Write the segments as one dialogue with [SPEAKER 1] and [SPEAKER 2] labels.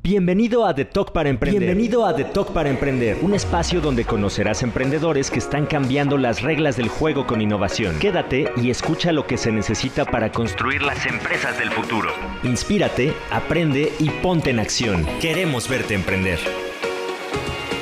[SPEAKER 1] Bienvenido a The Talk para Emprender. Bienvenido a The Talk para Emprender, un espacio donde conocerás emprendedores que están cambiando las reglas del juego con innovación. Quédate y escucha lo que se necesita para construir las empresas del futuro. Inspírate, aprende y ponte en acción. Queremos verte emprender.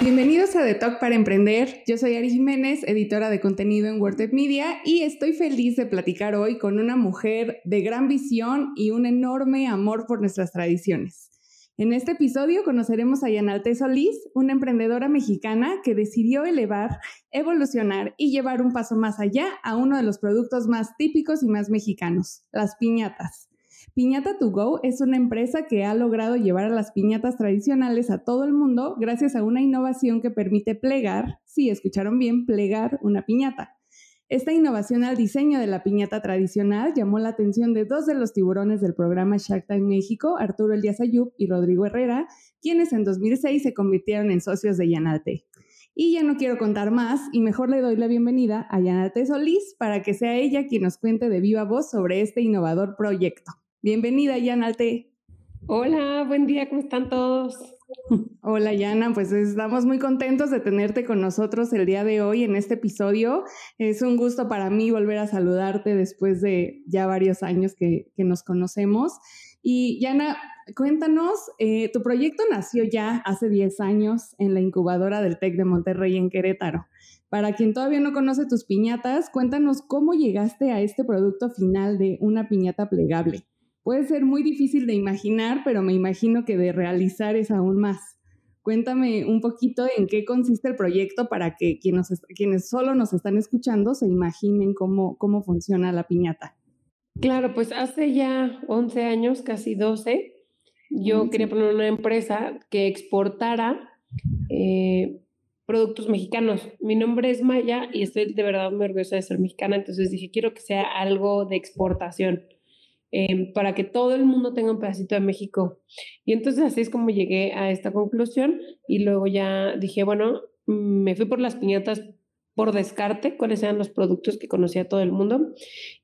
[SPEAKER 2] Bienvenidos a The Talk para Emprender. Yo soy Ari Jiménez, editora de contenido en WordTech Media, y estoy feliz de platicar hoy con una mujer de gran visión y un enorme amor por nuestras tradiciones. En este episodio conoceremos a Yanalte Solís, una emprendedora mexicana que decidió elevar, evolucionar y llevar un paso más allá a uno de los productos más típicos y más mexicanos, las piñatas. Piñata to Go es una empresa que ha logrado llevar a las piñatas tradicionales a todo el mundo gracias a una innovación que permite plegar, si escucharon bien, plegar una piñata. Esta innovación al diseño de la piñata tradicional llamó la atención de dos de los tiburones del programa Shark Tank México, Arturo Elías Ayub y Rodrigo Herrera, quienes en 2006 se convirtieron en socios de Yanate. Y ya no quiero contar más y mejor le doy la bienvenida a Yanate Solís para que sea ella quien nos cuente de viva voz sobre este innovador proyecto. Bienvenida, Yanate.
[SPEAKER 3] Hola, buen día, ¿cómo están todos?
[SPEAKER 2] Hola Yana, pues estamos muy contentos de tenerte con nosotros el día de hoy en este episodio. Es un gusto para mí volver a saludarte después de ya varios años que, nos conocemos. Y Yana, cuéntanos, eh, tu proyecto nació ya hace 10 años en la incubadora del TEC de Monterrey en Querétaro. Para quien todavía no conoce tus piñatas, cuéntanos cómo llegaste a este producto final de una piñata plegable puede ser muy difícil de imaginar, pero me imagino que de realizar es aún más. Cuéntame un poquito en qué consiste el proyecto para que quienes, quienes solo nos están escuchando se imaginen cómo, cómo funciona la piñata.
[SPEAKER 3] Claro, pues hace ya 11 años, casi 12, yo quería poner una empresa que exportara eh, productos mexicanos. Mi nombre es Maya y estoy de verdad muy orgullosa de ser mexicana, entonces dije, quiero que sea algo de exportación. Em, para que todo el mundo tenga un pedacito de México. Y entonces así es como llegué a esta conclusión y luego ya dije, bueno, me fui por las piñatas por descarte cuáles eran los productos que conocía todo el mundo.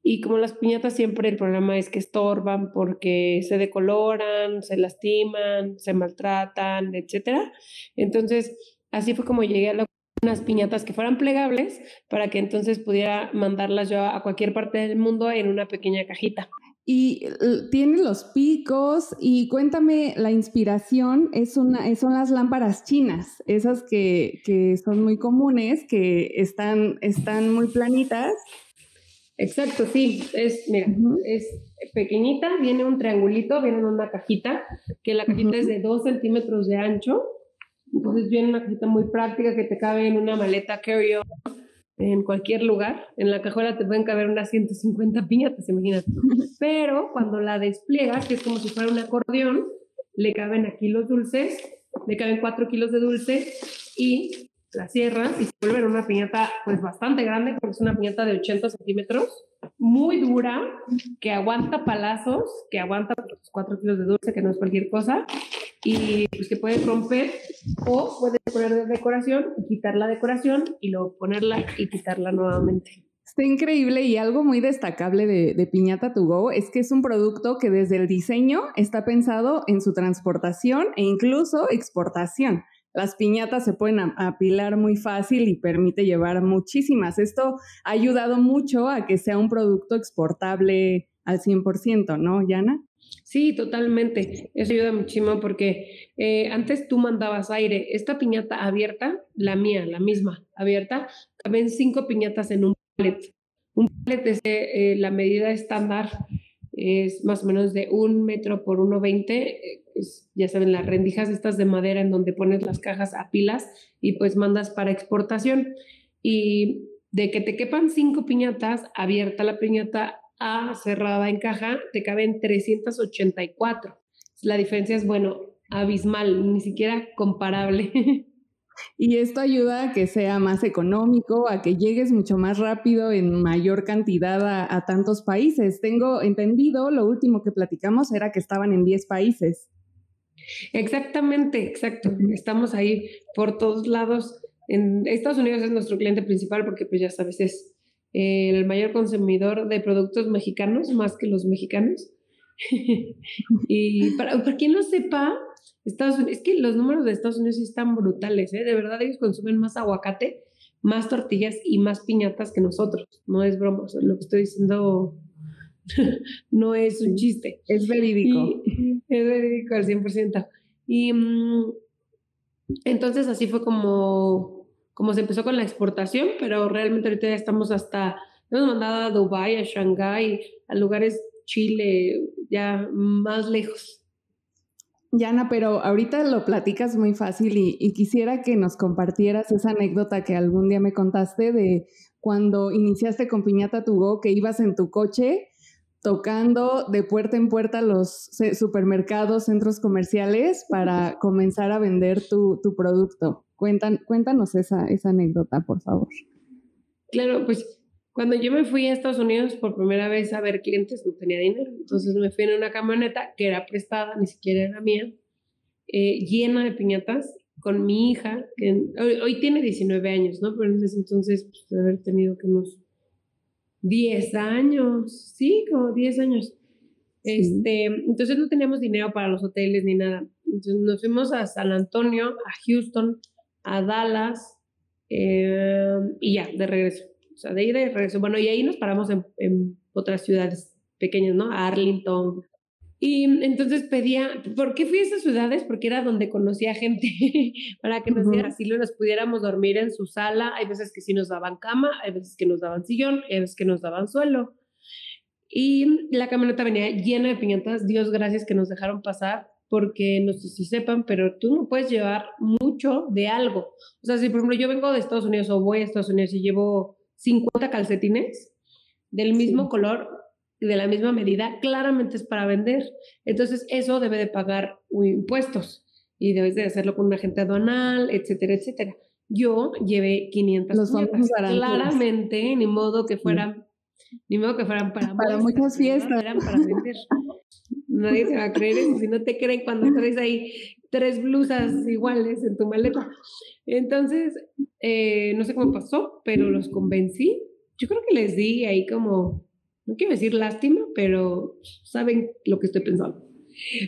[SPEAKER 3] Y como las piñatas siempre el problema es que estorban porque se decoloran, se lastiman, se maltratan, etc. Entonces, así fue como llegué a unas piñatas que fueran plegables para que entonces pudiera mandarlas yo a cualquier parte del mundo en una pequeña cajita.
[SPEAKER 2] Y tiene los picos y cuéntame, la inspiración es una, son las lámparas chinas, esas que, que son muy comunes, que están, están muy planitas.
[SPEAKER 3] Exacto, sí, es, mira, es pequeñita, viene un triangulito, viene en una cajita, que la cajita es de 2 centímetros de ancho, entonces viene una cajita muy práctica que te cabe en una maleta carry-on en cualquier lugar. En la cajuela te pueden caber unas 150 piñatas, imagínate. Pero cuando la despliegas, que es como si fuera un acordeón, le caben aquí los dulces, le caben 4 kilos de dulce y la cierras y se vuelve una piñata pues bastante grande, porque es una piñata de 80 centímetros, muy dura, que aguanta palazos, que aguanta 4 kilos de dulce, que no es cualquier cosa, y pues que puedes romper o puedes poner de decoración y quitar la decoración y luego ponerla y quitarla nuevamente.
[SPEAKER 2] Está increíble y algo muy destacable de, de, Piñata To Go es que es un producto que desde el diseño está pensado en su transportación e incluso exportación. Las piñatas se pueden apilar muy fácil y permite llevar muchísimas. Esto ha ayudado mucho a que sea un producto exportable al 100%, ¿no, Yana?
[SPEAKER 3] Sí, totalmente. Eso ayuda muchísimo porque eh, antes tú mandabas aire. Esta piñata abierta, la mía, la misma, abierta, caben cinco piñatas en un palet. Un palet es eh, la medida estándar, es más o menos de un metro por 1,20. Eh, ya saben, las rendijas estas de madera en donde pones las cajas a pilas y pues mandas para exportación. Y de que te quepan cinco piñatas, abierta la piñata, a cerrada en caja, te caben 384. La diferencia es, bueno, abismal, ni siquiera comparable.
[SPEAKER 2] Y esto ayuda a que sea más económico, a que llegues mucho más rápido en mayor cantidad a, tantos países. Tengo entendido, lo último que platicamos era que estaban en 10 países.
[SPEAKER 3] Exactamente, exacto. Estamos ahí por todos lados. En Estados Unidos es nuestro cliente principal porque pues ya sabes, es el mayor consumidor de productos mexicanos, más que los mexicanos. y para, para, quien no sepa, Estados Unidos, es que los números de Estados Unidos sí están brutales, ¿eh? De verdad, ellos consumen más aguacate, más tortillas y más piñatas que nosotros. No es broma, lo que estoy diciendo no es un chiste.
[SPEAKER 2] Es verídico.
[SPEAKER 3] es verídico al 100%. Y mm, entonces así fue como, como se empezó con la exportación, pero realmente ahorita ya estamos hasta, hemos mandado a Dubái, a Shanghái, a lugares Chile, ya más lejos.
[SPEAKER 2] Yana, pero ahorita lo platicas muy fácil y, quisiera que nos compartieras esa anécdota que algún día me contaste de cuando iniciaste con Piñata Tugo, que ibas en tu coche tocando de puerta en puerta los supermercados, centros comerciales para comenzar a vender tu, producto. cuéntanos esa, esa anécdota, por favor.
[SPEAKER 3] Claro, pues cuando yo me fui a Estados Unidos por primera vez a ver clientes, no tenía dinero. Entonces me fui en una camioneta que era prestada, ni siquiera era mía, eh, llena de piñatas, con mi hija, que hoy, tiene 19 años, ¿no? Pero en ese entonces, pues, haber tenido que unos 10 años, sí, como 10 años. Este, entonces no teníamos dinero para los hoteles ni nada. Entonces nos fuimos a San Antonio, a Houston, a Dallas eh, y ya, de regreso. O sea, de ida y regreso. Bueno, y ahí nos paramos en, en otras ciudades pequeñas, ¿no? Arlington. Y entonces pedía, ¿por qué fui a esas ciudades? Porque era donde conocía gente, para que nos dieran asilo nos pudiéramos dormir en su sala. Hay veces que sí nos daban cama, hay veces que nos daban sillón, hay veces que nos daban suelo. Y la camioneta venía llena de piñatas, Dios gracias que nos dejaron pasar, porque no sé si sepan, pero tú no puedes llevar mucho de algo. O sea, si por ejemplo yo vengo de Estados Unidos o voy a Estados Unidos y llevo 50 calcetines del mismo color y de la misma medida, claramente es para vender. Entonces, eso debe de pagar impuestos y debes de hacerlo con un agente aduanal, etcétera, etcétera. Yo lleve 500 Los claramente, ni modo que fueran, ni modo que fueran para,
[SPEAKER 2] para muchas fiestas.
[SPEAKER 3] Eran para vender. Nadie se va a creer eso, si no te creen cuando traes ahí tres blusas iguales en tu maleta. Entonces, eh, no sé cómo pasó, pero los convencí. Yo creo que les di ahí como, no quiero decir lástima, pero saben lo que estoy pensando.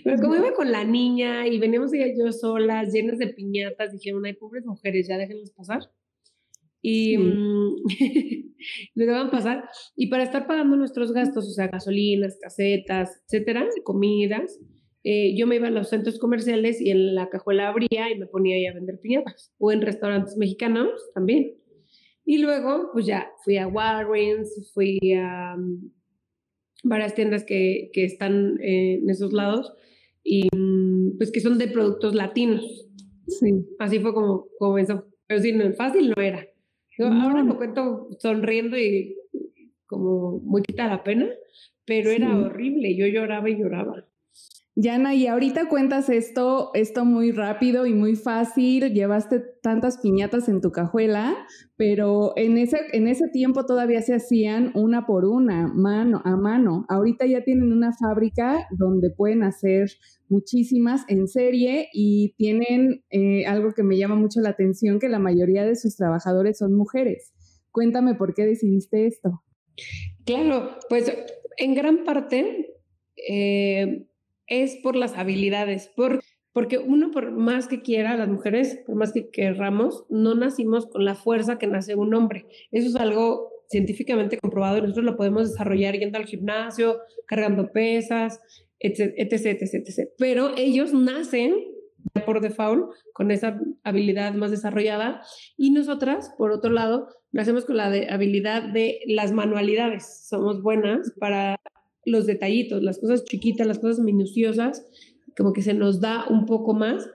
[SPEAKER 3] Pero como iba con la niña y veníamos ella y yo solas, llenas de piñatas, dijeron, ay, pobres mujeres, ya déjenlas pasar. Y mm, les daban pasar. Y para estar pagando nuestros gastos, o sea, gasolinas, casetas, etcétera, comidas, eh, yo me iba a los centros comerciales y en la cajuela abría y me ponía ahí a vender piñatas. O en restaurantes mexicanos también. Y luego, pues ya fui a Walgreens, fui a mm, varias tiendas que, que están eh, en esos lados y mm, pues que son de productos latinos. Sí. Así fue como comenzó. Pero sí, no, fácil no era. Ahora lo cuento sonriendo y como muy quita la pena, pero era horrible. Yo lloraba y lloraba.
[SPEAKER 2] Yana, y ahorita cuentas esto, esto muy rápido y muy fácil, llevaste tantas piñatas en tu cajuela, pero en ese, en ese tiempo todavía se hacían una por una, mano a mano. Ahorita ya tienen una fábrica donde pueden hacer muchísimas en serie y tienen eh, algo que me llama mucho la atención, que la mayoría de sus trabajadores son mujeres. Cuéntame por qué decidiste esto.
[SPEAKER 3] Claro, pues en gran parte... Eh, es por las habilidades, por, porque uno por más que quiera, las mujeres, por más que querramos, no nacimos con la fuerza que nace un hombre. Eso es algo científicamente comprobado nosotros lo podemos desarrollar yendo al gimnasio, cargando pesas, etc, etc, etc. Pero ellos nacen por default con esa habilidad más desarrollada y nosotras, por otro lado, nacemos con la habilidad de las manualidades. Somos buenas para los detallitos, las cosas chiquitas, las cosas minuciosas, como que se nos da un poco más.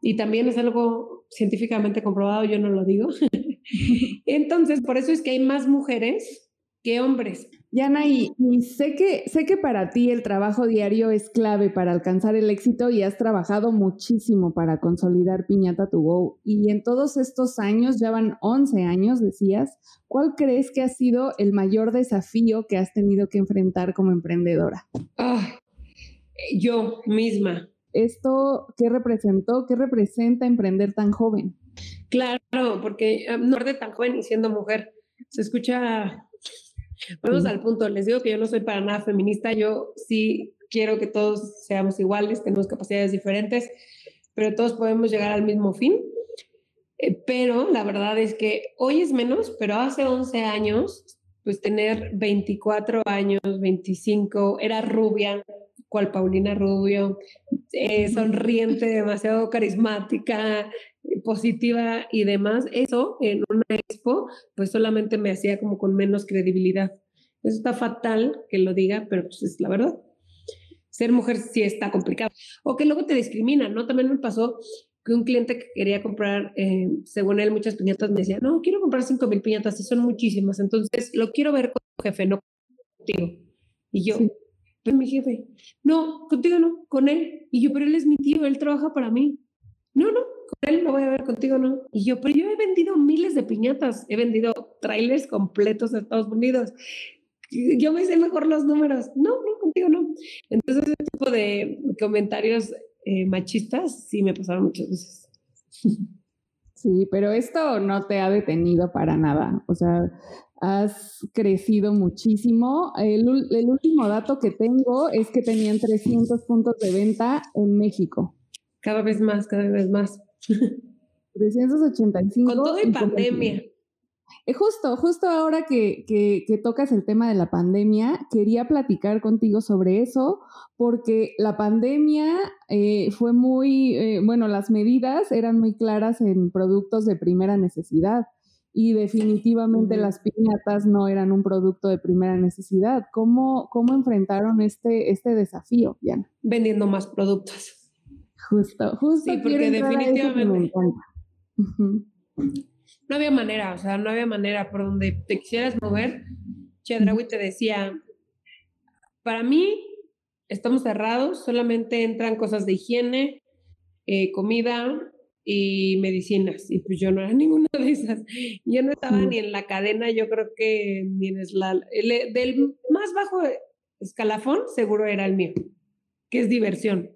[SPEAKER 3] Y también es algo científicamente comprobado, yo no lo digo. Entonces, por eso es que hay más mujeres que hombres.
[SPEAKER 2] Yana, y, sé, que, sé que para ti el trabajo diario es clave para alcanzar el éxito y has trabajado muchísimo para consolidar Piñata to Go. Y en todos estos años, ya van 11 años, decías, ¿cuál crees que ha sido el mayor desafío que has tenido que enfrentar como emprendedora?
[SPEAKER 3] Ah, yo misma.
[SPEAKER 2] ¿Esto qué representó? ¿Qué representa emprender tan joven?
[SPEAKER 3] Claro, porque ah, no de tan joven y siendo mujer. Se escucha Vamos al punto, les digo que yo no soy para nada feminista, yo sí quiero que todos seamos iguales, tenemos capacidades diferentes, pero todos podemos llegar al mismo fin. Eh, pero la verdad es que hoy es menos, pero hace 11 años, pues tener 24 años, 25, era rubia, cual Paulina Rubio, eh, sonriente, demasiado carismática, positiva y demás, eso en una expo, pues solamente me hacía como con menos credibilidad. Eso está fatal que lo diga, pero pues es la verdad. Ser mujer sí está complicado. O que luego te discriminan, ¿no? También me pasó que un cliente que quería comprar, eh, según él, muchas piñatas, me decía, no, quiero comprar cinco mil piñatas y son muchísimas, entonces lo quiero ver con tu jefe, no contigo. Y yo, pero mi jefe, no, contigo no, con él. Y yo, pero él es mi tío, él trabaja para mí. No, no, con él no voy a ver contigo, no. Y yo, pero yo he vendido miles de piñatas, he vendido trailers completos a Estados Unidos. Yo me sé mejor los números. No, no, contigo no. Entonces, ese tipo de comentarios eh, machistas sí me pasaron muchas veces.
[SPEAKER 2] Sí, pero esto no te ha detenido para nada. O sea, has crecido muchísimo. El, el, último dato que tengo es que tenían 300 puntos de venta en México.
[SPEAKER 3] Cada vez más, cada vez más.
[SPEAKER 2] 385.
[SPEAKER 3] Con todo y pandemia.
[SPEAKER 2] Eh, justo, justo ahora que, que, tocas el tema de la pandemia, quería platicar contigo sobre eso, porque la pandemia eh, fue muy, eh, bueno, las medidas eran muy claras en productos de primera necesidad y definitivamente las piñatas no eran un producto de primera necesidad. ¿Cómo, cómo enfrentaron este, este desafío, Diana?
[SPEAKER 3] Vendiendo más productos.
[SPEAKER 2] Justo, justo.
[SPEAKER 3] Sí, porque definitivamente no había manera, o sea, no había manera por donde te quisieras mover. Chedraui te decía, para mí estamos cerrados, solamente entran cosas de higiene, eh, comida y medicinas. Y pues yo no era ninguna de esas. Yo no estaba ni en la cadena, yo creo que ni en el, del más bajo escalafón seguro era el mío, que es diversión,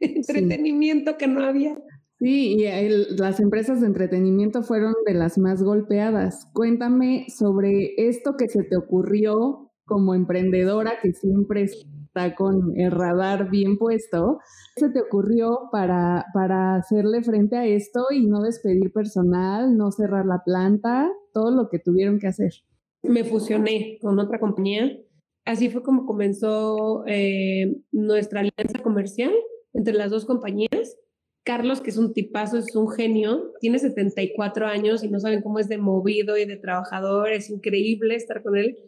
[SPEAKER 3] entretenimiento que no había.
[SPEAKER 2] Sí, y las empresas de entretenimiento fueron de las más golpeadas. Cuéntame sobre esto que se te ocurrió como emprendedora que siempre está con el radar bien puesto. ¿Qué se te ocurrió para, para hacerle frente a esto y no despedir personal, no cerrar la planta, todo lo que tuvieron que hacer?
[SPEAKER 3] Me fusioné con otra compañía. Así fue como comenzó eh, nuestra alianza comercial entre las dos compañías Carlos, que es un tipazo, es un genio, tiene 74 años y no saben cómo es de movido y de trabajador, es increíble estar con él.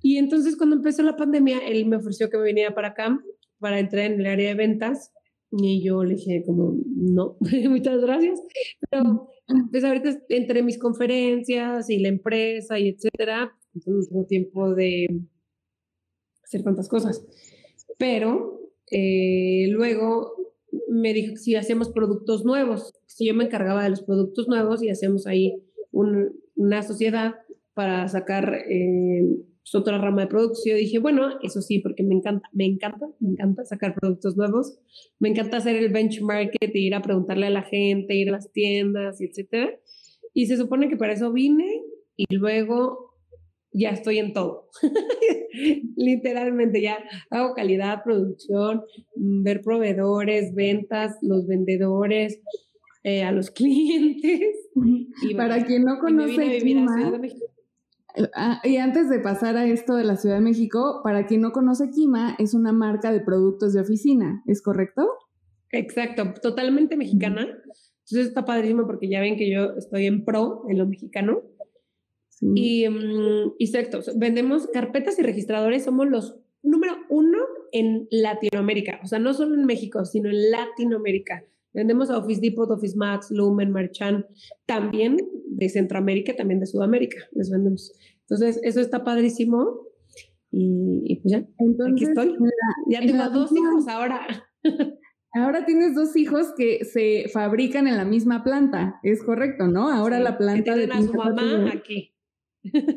[SPEAKER 3] Y entonces cuando empezó la pandemia, él me ofreció que me viniera para acá para entrar en el área de ventas y yo le dije como, no, muchas gracias. Pero pues ahorita entre mis conferencias y la empresa y etcétera, no tengo tiempo de hacer tantas cosas. Pero eh, luego me dijo que si hacemos productos nuevos, si yo me encargaba de los productos nuevos y hacemos ahí una sociedad para sacar eh, pues, otra rama de productos. Yo dije, bueno, eso sí, porque me encanta, me encanta, me encanta sacar productos nuevos, me encanta hacer el benchmark, ir a preguntarle a la gente, ir a las tiendas, etcétera. Y se supone que para eso vine y luego ya estoy en todo. Literalmente ya hago calidad, producción, mm, ver proveedores, ventas, los vendedores, eh, a los clientes.
[SPEAKER 2] Y Para quien no conoce Kima, ah, y antes de pasar a esto de la Ciudad de México, para quien no conoce Kima, es una marca de productos de oficina, ¿es correcto?
[SPEAKER 3] Exacto, totalmente mexicana. Entonces está padrísimo porque ya ven que yo estoy en pro en lo mexicano. Y, um, exacto, vendemos carpetas y registradores, somos los número uno en Latinoamérica, o sea, no solo en México, sino en Latinoamérica. Vendemos a Office Depot, Office Max, Lumen, Marchand, también de Centroamérica, también de Sudamérica, les vendemos. Entonces, eso está padrísimo. Y, pues ya, Entonces, aquí estoy. ya tengo dos hijos ahora.
[SPEAKER 2] Ahora tienes dos hijos que se fabrican en la misma planta, es correcto, ¿no? Ahora la planta
[SPEAKER 3] de a su mamá aquí.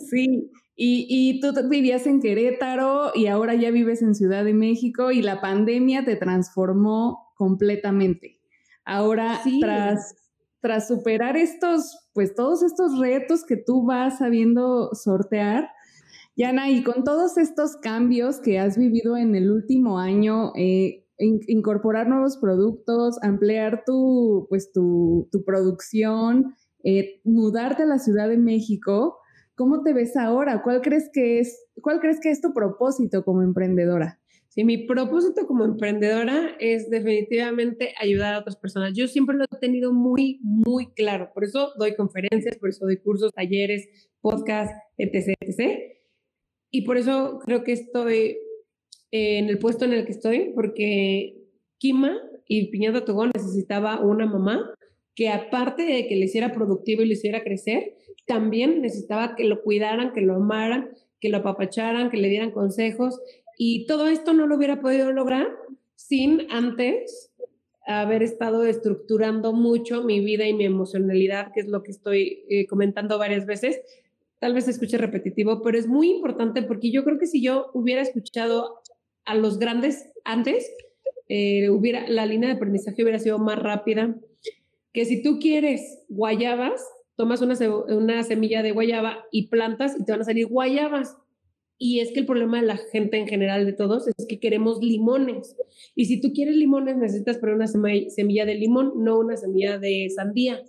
[SPEAKER 2] Sí, y, y, tú vivías en Querétaro y ahora ya vives en Ciudad de México y la pandemia te transformó completamente. Ahora, tras, tras superar estos, pues todos estos retos que tú vas sabiendo sortear, Yana, y con todos estos cambios que has vivido en el último año, eh, incorporar nuevos productos, ampliar tu, pues, tu, tu producción, eh, mudarte a la Ciudad de México. ¿Cómo te ves ahora? ¿Cuál crees que es, cuál crees que es tu propósito como emprendedora?
[SPEAKER 3] Sí, mi propósito como emprendedora es definitivamente ayudar a otras personas. Yo siempre lo he tenido muy, muy claro. Por eso doy conferencias, por eso doy cursos, talleres, podcasts, etc., etc. Y por eso creo que estoy en el puesto en el que estoy, porque Kima y Piñata Togón necesitaba una mamá que aparte de que le hiciera productivo y le hiciera crecer, también necesitaba que lo cuidaran, que lo amaran, que lo apapacharan, que le dieran consejos y todo esto no lo hubiera podido lograr sin antes haber estado estructurando mucho mi vida y mi emocionalidad, que es lo que estoy eh, comentando varias veces. Tal vez se escuche repetitivo, pero es muy importante porque yo creo que si yo hubiera escuchado a los grandes antes, eh, hubiera, la línea de aprendizaje hubiera sido más rápida. Que si tú quieres guayabas, tomas una, una semilla de guayaba y plantas y te van a salir guayabas y es que el problema de la gente en general, de todos, es que queremos limones. Y si tú quieres limones, necesitas poner una semilla de limón, no una semilla de sandía.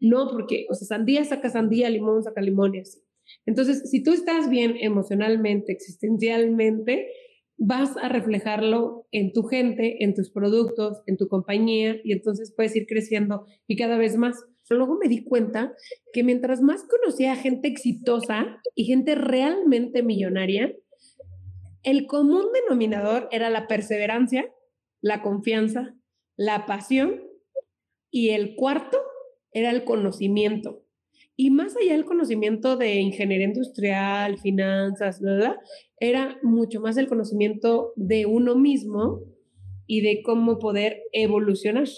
[SPEAKER 3] No, porque, o sea, sandía saca sandía, limón saca limones. Entonces, si tú estás bien emocionalmente, existencialmente, vas a reflejarlo en tu gente, en tus productos, en tu compañía, y entonces puedes ir creciendo y cada vez más. Luego me di cuenta que mientras más conocía a gente exitosa y gente realmente millonaria, el común denominador era la perseverancia, la confianza, la pasión y el cuarto era el conocimiento. Y más allá del conocimiento de ingeniería industrial, finanzas, era mucho más el conocimiento de uno mismo y de cómo poder evolucionar.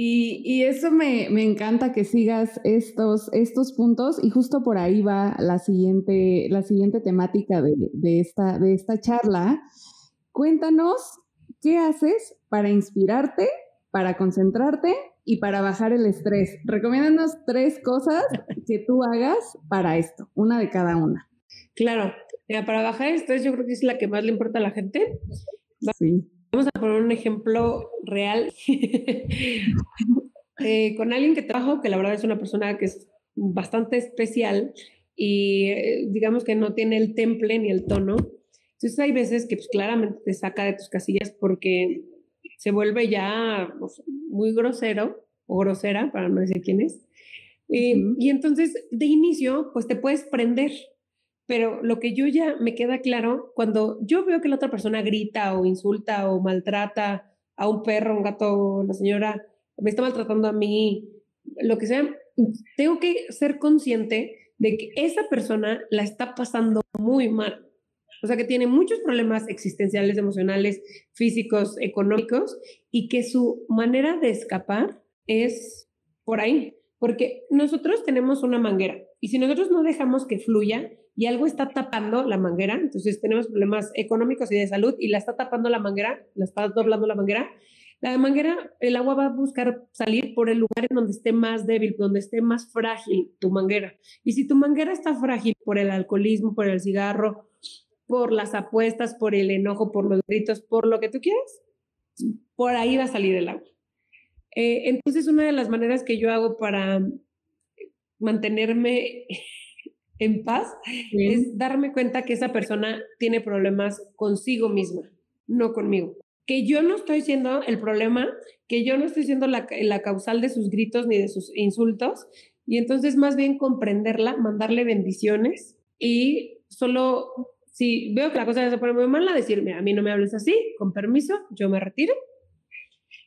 [SPEAKER 2] Y, eso me, encanta que sigas estos, estos puntos y justo por ahí va la siguiente, la siguiente temática de, esta, de esta charla. Cuéntanos qué haces para inspirarte, para concentrarte y para bajar el estrés. Recomiéndanos tres cosas que tú hagas para esto, una de cada una.
[SPEAKER 3] Claro, para bajar el estrés yo creo que es la que más le importa a la gente. Sí. Vamos a poner un ejemplo real eh, con alguien que trabajo, que la verdad es una persona que es bastante especial y eh, digamos que no tiene el temple ni el tono. Entonces hay veces que pues, claramente te saca de tus casillas porque se vuelve ya pues, muy grosero o grosera, para no decir quién es. Y entonces de inicio, pues te puedes prender pero lo que yo ya me queda claro, cuando yo veo que la otra persona grita o insulta o maltrata a un perro, un gato, la señora me está maltratando a mí, lo que sea, tengo que ser consciente de que esa persona la está pasando muy mal. O sea, que tiene muchos problemas existenciales, emocionales, físicos, económicos, y que su manera de escapar es por ahí. Porque nosotros tenemos una manguera, y si nosotros no dejamos que fluya, y algo está tapando la manguera, entonces tenemos problemas económicos y de salud y la está tapando la manguera, la está doblando la manguera, la manguera, el agua va a buscar salir por el lugar en donde esté más débil, donde esté más frágil tu manguera. Y si tu manguera está frágil por el alcoholismo, por el cigarro, por las apuestas, por el enojo, por los gritos, por lo que tú quieras, por ahí va a salir el agua. Eh, entonces, una de las maneras que yo hago para mantenerme en paz es darme cuenta que esa persona tiene problemas consigo misma, no conmigo. Que yo no estoy siendo el problema, que yo no estoy siendo la, la causal de sus gritos ni de sus insultos. Y entonces más bien comprenderla, mandarle bendiciones y solo si veo que la cosa se pone muy mala, decirme, a mí no me hables así, con permiso, yo me retiro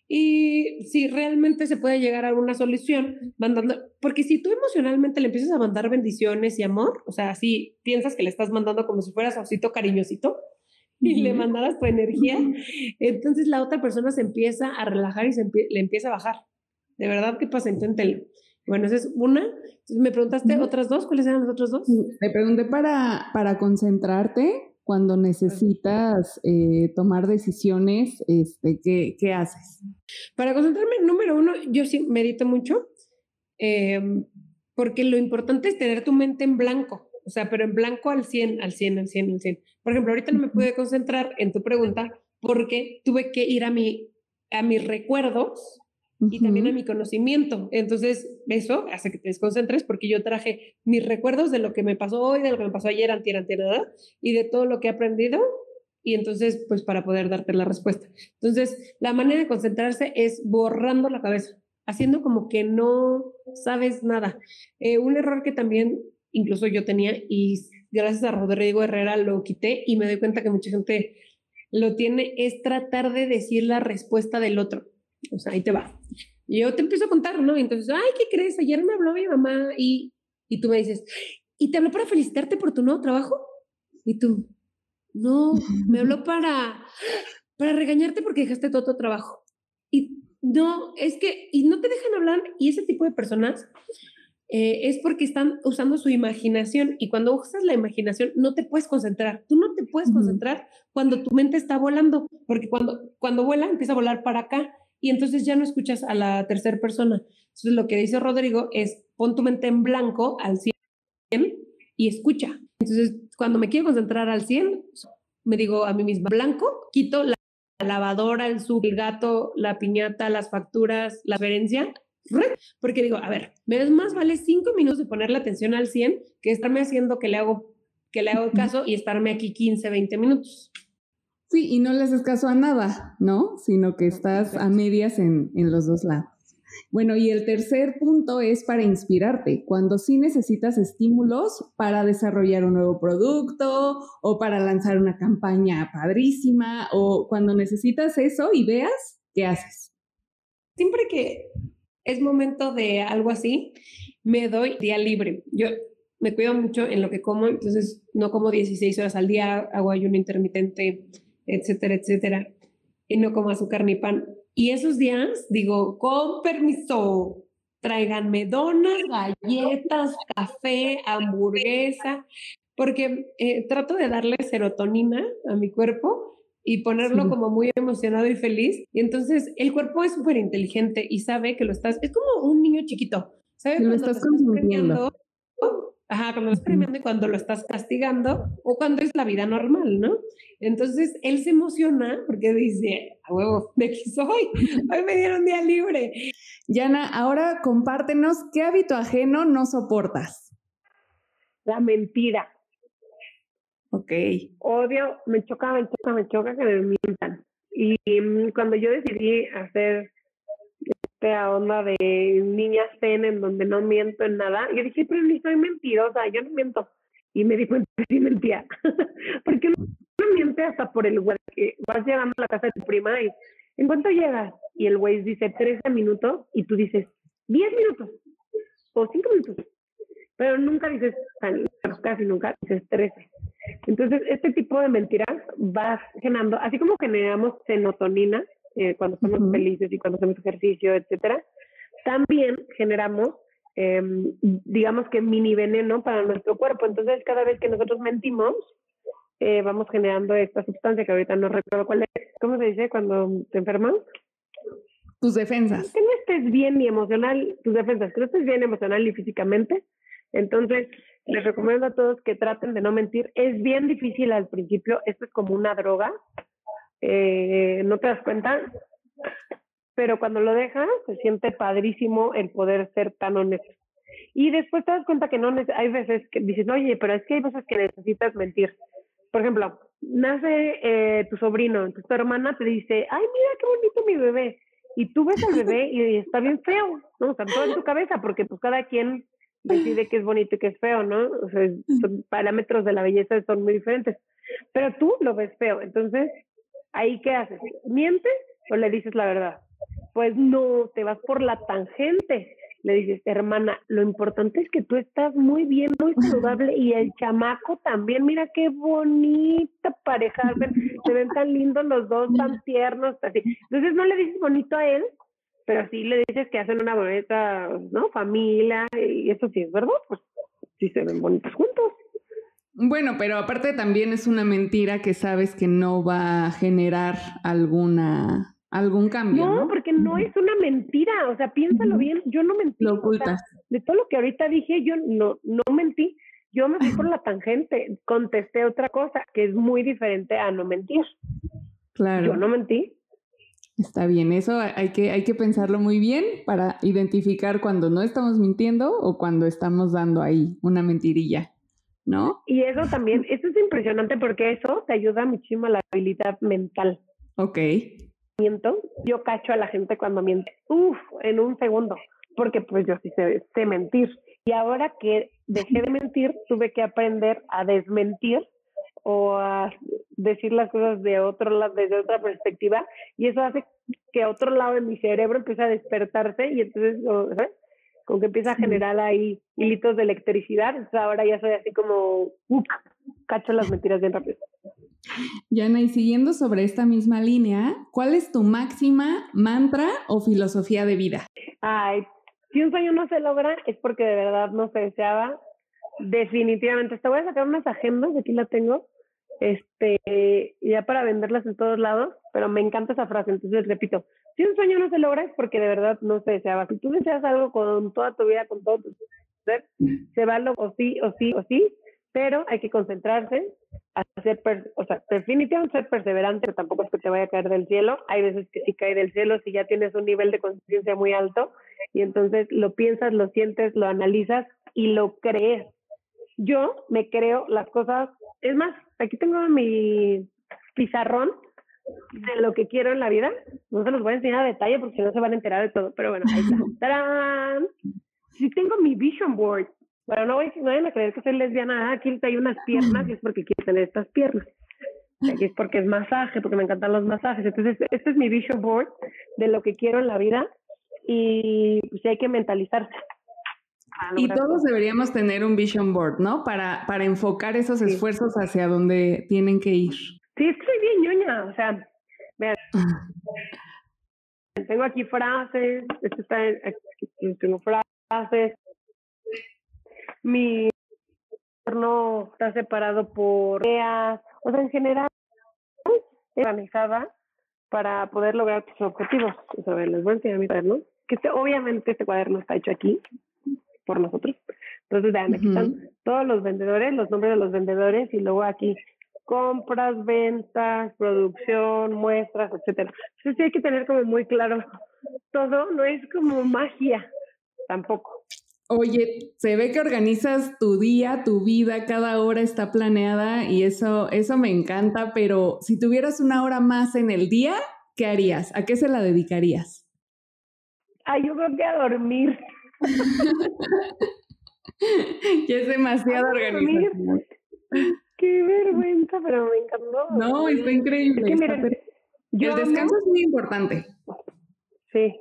[SPEAKER 3] y si realmente se puede llegar a una solución mandando, porque si tú emocionalmente le empiezas a mandar bendiciones y amor, o sea, si piensas que le estás mandando como si fueras osito cariñosito y le mandaras tu energía, entonces la otra persona se empieza a relajar y se le empieza a bajar. De verdad, ¿qué pasa? Inténtelo. Bueno, esa es una. ¿Me preguntaste otras dos? ¿Cuáles eran las otras dos?
[SPEAKER 2] Te pregunté para, para concentrarte cuando necesitas eh, tomar decisiones, este, ¿qué, ¿qué, haces?
[SPEAKER 3] Para concentrarme, número uno, yo sí medito mucho, em, porque lo importante es tener tu mente en blanco, o sea, pero en blanco al 100, al 100, al 100, al 100. Por ejemplo, ahorita no me pude concentrar en tu pregunta porque tuve que ir a mi a mis recuerdos y también a mi conocimiento. Entonces, eso hace que te desconcentres porque yo traje mis recuerdos de lo que me pasó hoy, de lo que me pasó ayer, antier, antier, nada, y de todo lo que he aprendido. Y entonces, pues para poder darte la respuesta. Entonces, la manera de concentrarse es borrando la cabeza, haciendo como que no sabes nada. Eh, un error que también incluso yo tenía y gracias a Rodrigo Herrera lo quité y me doy cuenta que mucha gente lo tiene, es tratar de decir la respuesta del otro. O sea, ahí te va. Y yo te empiezo a contar, ¿no? Y entonces, ay, ¿qué crees? Ayer me habló mi mamá y, y tú me dices, ¿y te habló para felicitarte por tu nuevo trabajo? Y tú, no, me habló para, para regañarte porque dejaste todo tu trabajo. Y no, es que, y no te dejan hablar, y ese tipo de personas eh, es porque están usando su imaginación, y cuando usas la imaginación no te puedes concentrar, tú no te puedes concentrar cuando tu mente está volando, porque cuando, cuando vuela empieza a volar para acá, y entonces ya no escuchas a la tercera persona. Entonces lo que dice Rodrigo es, pon tu mente en blanco al 100 y escucha. Entonces, cuando me quiero concentrar al 100, me digo a mí misma, blanco, quito la lavadora, el sub, el gato, la piñata, las facturas, la referencia, porque digo, a ver, más vale cinco minutos de ponerle atención al 100 que estarme haciendo que le hago, que le hago caso y estarme aquí 15, 20 minutos.
[SPEAKER 2] Sí, y no le haces caso a nada, ¿no? Sino que estás a medias en, en los dos lados. Bueno, y el tercer punto es para inspirarte, cuando sí necesitas estímulos para desarrollar un nuevo producto o para lanzar una campaña padrísima o cuando necesitas eso y veas, ¿qué haces?
[SPEAKER 3] Siempre que es momento de algo así, me doy día libre. Yo me cuido mucho en lo que como, entonces no como 16 horas al día, hago ayuno intermitente, etcétera, etcétera, y no como azúcar ni pan y esos días digo, con permiso, tráiganme donas, galletas, café, hamburguesa, porque eh, trato de darle serotonina a mi cuerpo y ponerlo como muy emocionado y feliz. Y entonces el cuerpo es súper inteligente y sabe que lo estás, es como un niño chiquito, ¿sabe?
[SPEAKER 2] Lo estás, estás
[SPEAKER 3] Ajá, cuando lo estás premiando y cuando lo estás castigando o cuando es la vida normal, ¿no? Entonces él se emociona porque dice, a huevo, de aquí soy, hoy me dieron día libre.
[SPEAKER 2] Yana, ahora compártenos qué hábito ajeno no soportas.
[SPEAKER 4] La mentira.
[SPEAKER 2] Ok.
[SPEAKER 4] Odio, me choca, me choca, me choca que me mientan. Y mm, cuando yo decidí hacer esta onda de niña zen en donde no miento en nada. Yo dije, pero ni soy mentirosa, yo no miento. Y me di cuenta que sí mentía. Porque no, miente hasta por el güey que vas llegando a la casa de tu prima y ¿en cuánto llegas? Y el güey dice 13 minutos y tú dices 10 minutos o 5 minutos. Pero nunca dices, casi nunca dices 13. Entonces, este tipo de mentiras vas generando, así como generamos serotonina, eh, cuando estamos felices y cuando hacemos ejercicio, etcétera, también generamos, em, digamos que mini veneno para nuestro cuerpo. Entonces, cada vez que nosotros mentimos, eh, vamos generando esta sustancia que ahorita no recuerdo cuál es. ¿Cómo se dice cuando te enfermas?
[SPEAKER 2] Tus defensas.
[SPEAKER 4] Que no estés bien ni emocional, tus defensas, que no estés bien emocional ni físicamente. Entonces, les recomiendo a todos que traten de no mentir. Es bien difícil al principio, esto es como una droga, eh, no te das cuenta, pero cuando lo dejas se siente padrísimo el poder ser tan honesto. Y después te das cuenta que no hay veces que dices, oye, pero es que hay veces que necesitas mentir. Por ejemplo, nace eh, tu sobrino, tu hermana te dice, ay, mira qué bonito mi bebé. Y tú ves al bebé y está bien feo, ¿no? O todo en tu cabeza, porque pues cada quien decide qué es bonito y qué es feo, ¿no? O sea, parámetros de la belleza son muy diferentes. Pero tú lo ves feo. Entonces, ahí qué haces? ¿Mientes o le dices la verdad? Pues no, te vas por la tangente. Le dices, hermana, lo importante es que tú estás muy bien, muy saludable y el chamaco también, mira qué bonita pareja, se ven tan lindos los dos, tan tiernos, así. Entonces no le dices bonito a él, pero sí le dices que hacen una bonita, ¿no? Familia y eso sí es verdad, pues sí se ven bonitos juntos.
[SPEAKER 2] Bueno, pero aparte también es una mentira que sabes que no va a generar alguna algún cambio.
[SPEAKER 4] No, porque no es una mentira, o sea, piénsalo bien, yo no mentí.
[SPEAKER 2] Lo ocultas.
[SPEAKER 4] de todo lo que ahorita dije, yo no, no mentí, yo me fui por la tangente, contesté otra cosa que es muy diferente a no mentir.
[SPEAKER 2] Claro.
[SPEAKER 4] Yo no mentí.
[SPEAKER 2] Está bien, eso hay que, hay que pensarlo muy bien para identificar cuando no estamos mintiendo o cuando estamos dando ahí una mentirilla, ¿no?
[SPEAKER 3] Y eso también, eso es impresionante porque eso te ayuda muchísimo a la habilidad mental.
[SPEAKER 2] Ok.
[SPEAKER 3] Miento, yo cacho a la gente cuando miente, uf, en un segundo, porque pues yo sí sé, sé mentir. Y ahora que dejé de mentir, tuve que aprender a desmentir o a decir las cosas de otro lado, desde otra perspectiva, y eso hace que otro lado de mi cerebro empiece a despertarse y entonces, ¿sabes? Como que empieza a generar ahí hilitos de electricidad, entonces ahora ya soy así como, uh, cacho las mentiras bien rápido.
[SPEAKER 2] Yana, y siguiendo sobre esta misma línea, ¿cuál es tu máxima mantra o filosofía de vida?
[SPEAKER 3] Ay, si un sueño no se logra es porque de verdad no se deseaba. Definitivamente. Te voy a sacar unas agendas, aquí la tengo, este, ya para venderlas en todos lados, pero me encanta esa frase, entonces repito, si un sueño no se logra es porque de verdad no se deseaba. Si tú deseas algo con toda tu vida, con todo tu ser, se va lo, o sí, o sí, o sí, pero hay que concentrarse, hacer, o sea, definitivamente ser perseverante, pero tampoco es que te vaya a caer del cielo. Hay veces que sí cae del cielo si ya tienes un nivel de conciencia muy alto y entonces lo piensas, lo sientes, lo analizas y lo crees. Yo me creo las cosas, es más, aquí tengo mi pizarrón de lo que quiero en la vida. No se los voy a enseñar a detalle porque si no se van a enterar de todo, pero bueno, ahí está. ¡Tarán! Sí tengo mi vision board bueno, no, voy, no vayan a creer que soy lesbiana. Ah, aquí hay unas piernas y es porque quiero tener estas piernas. Aquí es porque es masaje, porque me encantan los masajes. Entonces, este es mi vision board de lo que quiero en la vida y pues hay que mentalizarse.
[SPEAKER 2] Y todos deberíamos tener un vision board, ¿no? Para, para enfocar esos esfuerzos hacia donde tienen que ir.
[SPEAKER 3] Sí, es que soy bien ñoña, o sea, vean. tengo aquí frases, esto está, aquí, tengo frases, mi no está separado por ideas, o sea, en general, organizada para poder lograr tus objetivos. a ver, les voy a enseñar mi cuaderno, que este, obviamente este cuaderno está hecho aquí por nosotros. Entonces, vean, aquí están todos los vendedores, los nombres de los vendedores y luego aquí compras, ventas, producción, muestras, etcétera. Entonces sí hay que tener como muy claro todo, no es como magia tampoco.
[SPEAKER 2] Oye, se ve que organizas tu día, tu vida, cada hora está planeada y eso, eso me encanta, pero si tuvieras una hora más en el día, ¿qué harías? ¿A qué se la dedicarías?
[SPEAKER 3] Ah, yo creo que a dormir.
[SPEAKER 2] ya es demasiado organización.
[SPEAKER 3] Qué vergüenza, pero me encantó.
[SPEAKER 2] No, está increíble. el descanso es muy importante.
[SPEAKER 3] Sí.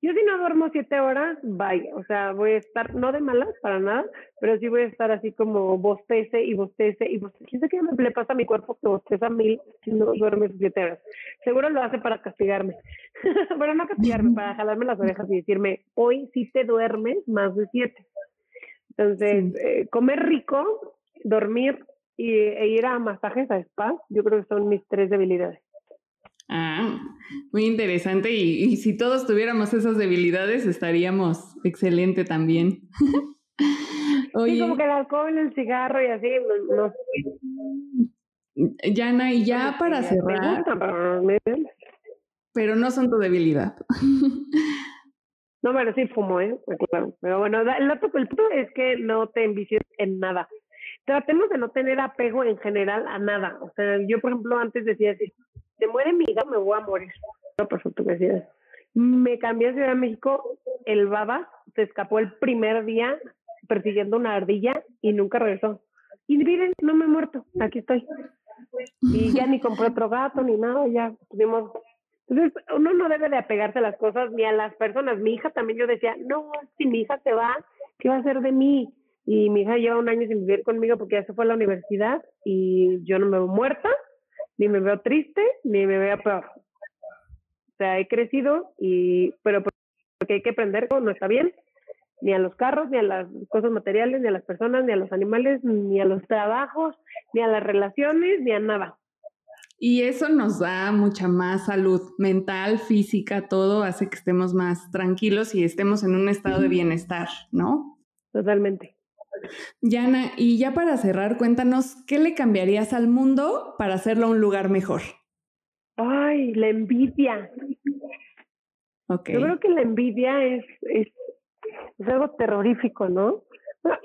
[SPEAKER 3] Yo si no duermo siete horas, vaya, o sea, voy a estar, no de malas para nada, pero sí voy a estar así como bostece y bostece y bostece. ¿Quién qué me le pasa a mi cuerpo que bosteza mil si no duerme siete horas? Seguro lo hace para castigarme. bueno, no castigarme, para jalarme las orejas y decirme, hoy sí te duermes más de siete. Entonces, eh, comer rico, dormir y, e ir a masajes a spa, yo creo que son mis tres debilidades.
[SPEAKER 2] Ah, muy interesante. Y, si todos tuviéramos esas debilidades, estaríamos excelente también.
[SPEAKER 3] Oye, como que el alcohol, el cigarro y así, no.
[SPEAKER 2] Yana, y ya para cerrar. Pero no son tu debilidad.
[SPEAKER 3] No, pero sí fumo, ¿eh? Claro. Pero bueno, el otro el punto es que no te envicies en nada. Tratemos de no tener apego en general a nada. O sea, yo, por ejemplo, antes decía, así se muere mi hija, me voy a morir. No, por supuesto que Me cambié a Ciudad de México, el baba se escapó el primer día persiguiendo una ardilla y nunca regresó. Y miren, no me he muerto, aquí estoy. Y ya ni compré otro gato ni nada, ya pudimos. Entonces, uno no debe de apegarse a las cosas ni a las personas. Mi hija también yo decía, no, si mi hija se va, ¿qué va a hacer de mí? Y mi hija lleva un año sin vivir conmigo porque ya se fue a la universidad y yo no me veo muerta ni me veo triste, ni me veo peor. O sea, he crecido, y, pero porque hay que aprender, no está bien, ni a los carros, ni a las cosas materiales, ni a las personas, ni a los animales, ni a los trabajos, ni a las relaciones, ni a nada.
[SPEAKER 2] Y eso nos da mucha más salud mental, física, todo hace que estemos más tranquilos y estemos en un estado de bienestar, ¿no?
[SPEAKER 3] Totalmente.
[SPEAKER 2] Yana, y ya para cerrar, cuéntanos, ¿qué le cambiarías al mundo para hacerlo un lugar mejor?
[SPEAKER 3] Ay, la envidia. Okay. Yo creo que la envidia es, es, es algo terrorífico, ¿no?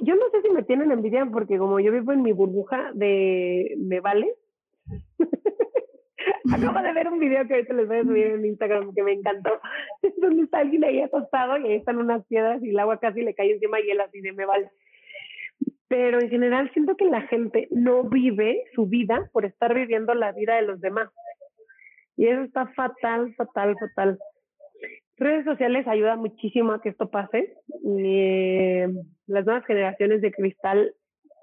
[SPEAKER 3] yo no sé si me tienen envidia porque como yo vivo en mi burbuja de me vale. Acabo de ver un video que ahorita les voy a subir en Instagram que me encantó. donde está alguien ahí acostado y ahí están unas piedras y el agua casi le cae encima y él así de me vale. Pero en general siento que la gente no vive su vida por estar viviendo la vida de los demás. Y eso está fatal, fatal, fatal. Redes sociales ayudan muchísimo a que esto pase. Eh, las nuevas generaciones de cristal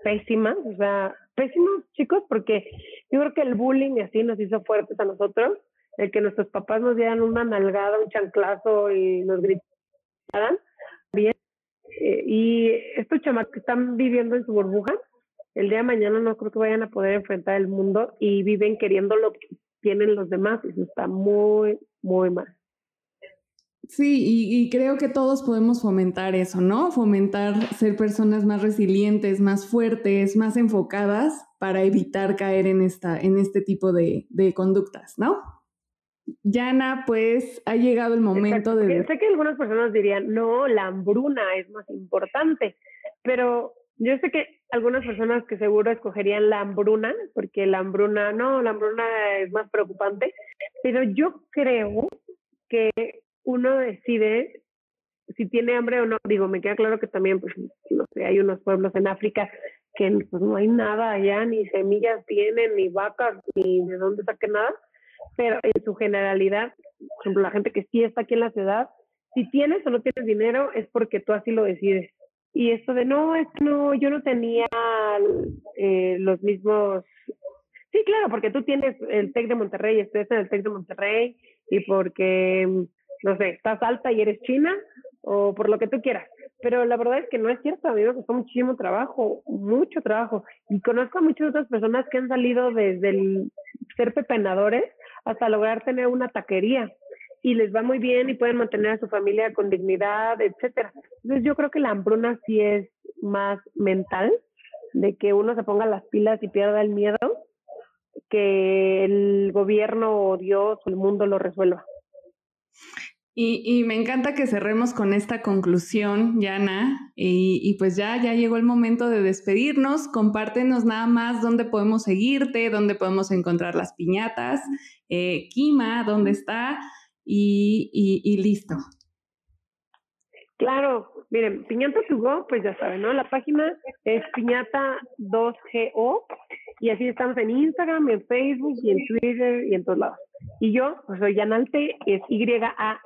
[SPEAKER 3] pésimas, o sea, pésimos chicos, porque yo creo que el bullying así nos hizo fuertes a nosotros, el que nuestros papás nos dieran una nalgada, un chanclazo y nos gritaran. Eh, y estos chamacos que están viviendo en su burbuja, el día de mañana no creo que vayan a poder enfrentar el mundo y viven queriendo lo que tienen los demás, y eso está muy, muy mal.
[SPEAKER 2] Sí, y, creo que todos podemos fomentar eso, ¿no? Fomentar ser personas más resilientes, más fuertes, más enfocadas para evitar caer en, esta, en este tipo de, conductas, ¿no? Yana, pues ha llegado el momento de...
[SPEAKER 3] Sé que algunas personas dirían, no, la hambruna es más importante, pero yo sé que algunas personas que seguro escogerían la hambruna, porque la hambruna, no, la hambruna es más preocupante, pero yo creo que uno decide si tiene hambre o no. Digo, me queda claro que también, pues, no sé, hay unos pueblos en África que pues, no hay nada allá, ni semillas tienen, ni vacas, ni de dónde saquen nada. Pero en su generalidad, por ejemplo, la gente que sí está aquí en la ciudad, si tienes o no tienes dinero es porque tú así lo decides. Y esto de no, es no, yo no tenía eh, los mismos. Sí, claro, porque tú tienes el TEC de Monterrey, estudias en el TEC de Monterrey y porque no sé, estás alta y eres china o por lo que tú quieras. Pero la verdad es que no es cierto, a mí me costó muchísimo trabajo, mucho trabajo. Y conozco a muchas otras personas que han salido desde el ser pepenadores hasta lograr tener una taquería y les va muy bien y pueden mantener a su familia con dignidad, etcétera. Entonces yo creo que la hambruna sí es más mental, de que uno se ponga las pilas y pierda el miedo, que el gobierno o Dios o el mundo lo resuelva.
[SPEAKER 2] Y, me encanta que cerremos con esta conclusión, Yana. Y, pues ya, ya llegó el momento de despedirnos. Compártenos nada más dónde podemos seguirte, dónde podemos encontrar las piñatas, eh, Kima, dónde está y, listo.
[SPEAKER 3] Claro, miren, Piñata Go, pues ya saben, ¿no? La página es piñata2go y así estamos en Instagram, en Facebook y en Twitter y en todos lados. Y yo, pues soy Yanalte, es Y-A-N-A-L-T-E-H,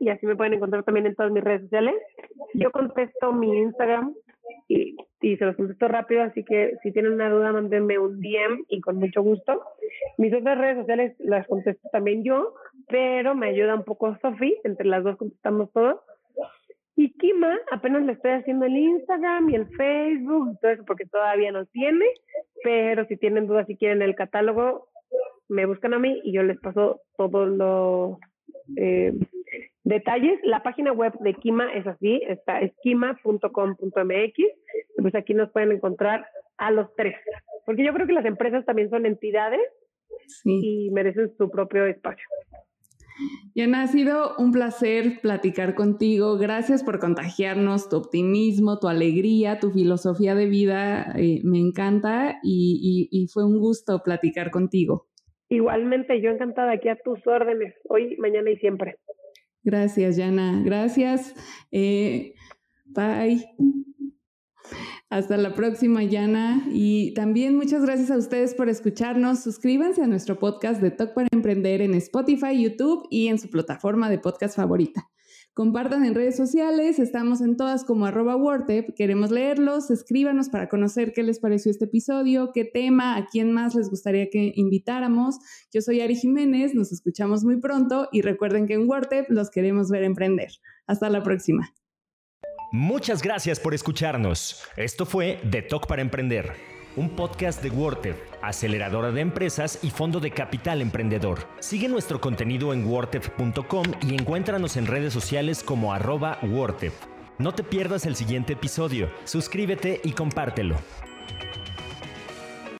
[SPEAKER 3] y así me pueden encontrar también en todas mis redes sociales. Yo contesto mi Instagram y, y, se los contesto rápido, así que si tienen una duda, mándenme un DM y con mucho gusto. Mis otras redes sociales las contesto también yo, pero me ayuda un poco Sofi, entre las dos contestamos todo. Y Kima, apenas le estoy haciendo el Instagram y el Facebook y todo eso porque todavía no tiene, pero si tienen dudas, si quieren el catálogo, me buscan a mí y yo les paso todos los eh, detalles. La página web de Kima es así, está esquima.com.mx. Pues aquí nos pueden encontrar a los tres, porque yo creo que las empresas también son entidades y merecen su propio espacio.
[SPEAKER 2] Yana, ha sido un placer platicar contigo. Gracias por contagiarnos tu optimismo, tu alegría, tu filosofía de vida. Eh, me encanta y, fue un gusto platicar contigo.
[SPEAKER 3] Igualmente, yo encantada aquí a tus órdenes, hoy, mañana y siempre.
[SPEAKER 2] Gracias, Yana. Gracias. Eh, bye. Hasta la próxima, Yana. Y también muchas gracias a ustedes por escucharnos. Suscríbanse a nuestro podcast de Talk para Emprender en Spotify, YouTube y en su plataforma de podcast favorita. Compartan en redes sociales, estamos en todas como arroba queremos leerlos, escríbanos para conocer qué les pareció este episodio, qué tema, a quién más les gustaría que invitáramos. Yo soy Ari Jiménez, nos escuchamos muy pronto y recuerden que en WordTap los queremos ver emprender. Hasta la próxima.
[SPEAKER 1] Muchas gracias por escucharnos. Esto fue The Talk para Emprender, un podcast de WordTech, aceleradora de empresas y fondo de capital emprendedor. Sigue nuestro contenido en wordtech.com y encuéntranos en redes sociales como arroba No te pierdas el siguiente episodio, suscríbete y compártelo.